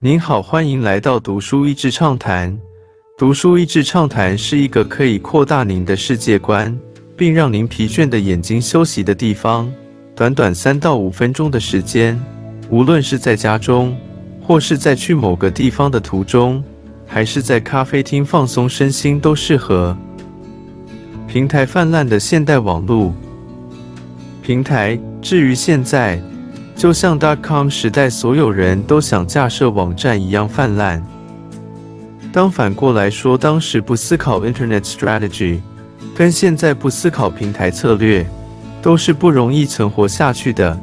您好，欢迎来到读书益智畅谈。读书益智畅谈是一个可以扩大您的世界观，并让您疲倦的眼睛休息的地方。短短三到五分钟的时间，无论是在家中，或是在去某个地方的途中，还是在咖啡厅放松身心，都适合。平台泛滥的现代网络平台，至于现在。就像 dot .com 时代所有人都想架设网站一样泛滥。当反过来说，当时不思考 Internet strategy，跟现在不思考平台策略，都是不容易存活下去的。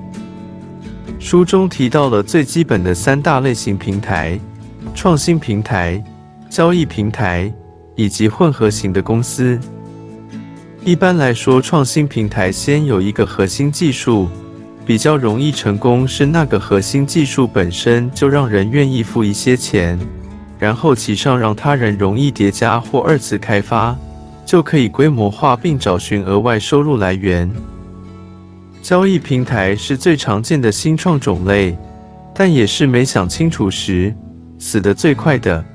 书中提到了最基本的三大类型平台：创新平台、交易平台以及混合型的公司。一般来说，创新平台先有一个核心技术。比较容易成功是那个核心技术本身就让人愿意付一些钱，然后其上让他人容易叠加或二次开发，就可以规模化并找寻额外收入来源。交易平台是最常见的新创种类，但也是没想清楚时死得最快的。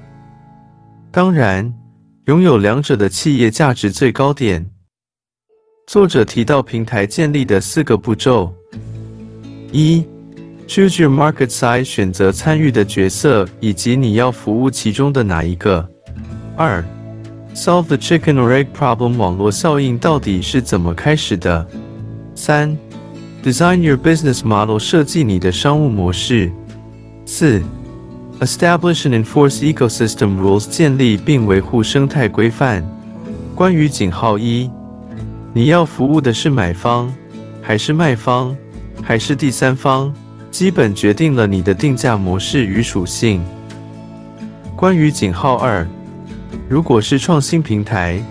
当然，拥有两者的企业价值最高点。作者提到平台建立的四个步骤。一，choose your market size，选择参与的角色以及你要服务其中的哪一个。二，solve the chicken or egg problem，网络效应到底是怎么开始的？三，design your business model，设计你的商务模式。四，establish and enforce ecosystem rules，建立并维护生态规范。关于井号一，你要服务的是买方还是卖方？还是第三方，基本决定了你的定价模式与属性。关于井号二，如果是创新平台，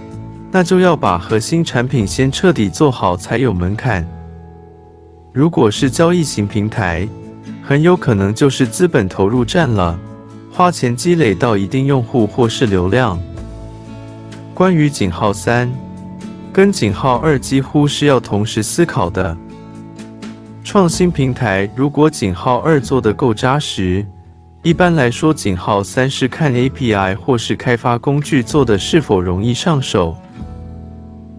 那就要把核心产品先彻底做好才有门槛。如果是交易型平台，很有可能就是资本投入占了，花钱积累到一定用户或是流量。关于井号三，跟井号二几乎是要同时思考的。创新平台如果井号二做得够扎实，一般来说井号三是看 API 或是开发工具做的是否容易上手。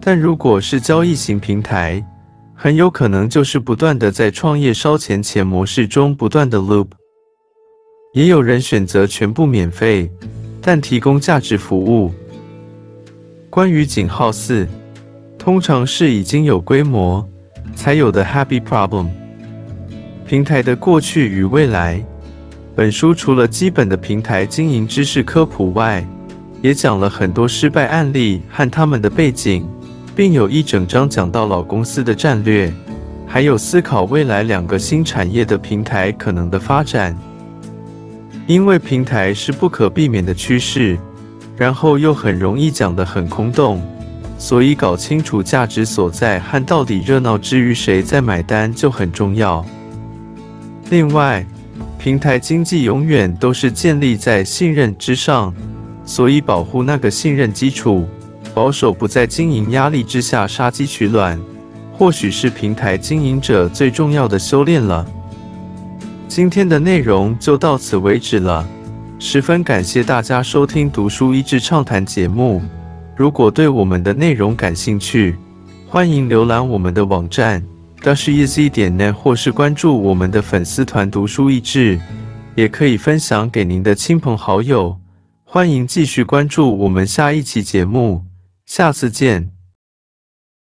但如果是交易型平台，很有可能就是不断的在创业烧钱钱模式中不断的 loop。也有人选择全部免费，但提供价值服务。关于井号四，通常是已经有规模才有的 happy problem。平台的过去与未来。本书除了基本的平台经营知识科普外，也讲了很多失败案例和他们的背景，并有一整章讲到老公司的战略，还有思考未来两个新产业的平台可能的发展。因为平台是不可避免的趋势，然后又很容易讲得很空洞，所以搞清楚价值所在和到底热闹之余谁在买单就很重要。另外，平台经济永远都是建立在信任之上，所以保护那个信任基础，保守不在经营压力之下杀鸡取卵，或许是平台经营者最重要的修炼了。今天的内容就到此为止了，十分感谢大家收听《读书一智畅谈》节目。如果对我们的内容感兴趣，欢迎浏览我们的网站。到是 easy 点 net，或是关注我们的粉丝团“读书益智”，也可以分享给您的亲朋好友。欢迎继续关注我们下一期节目，下次见。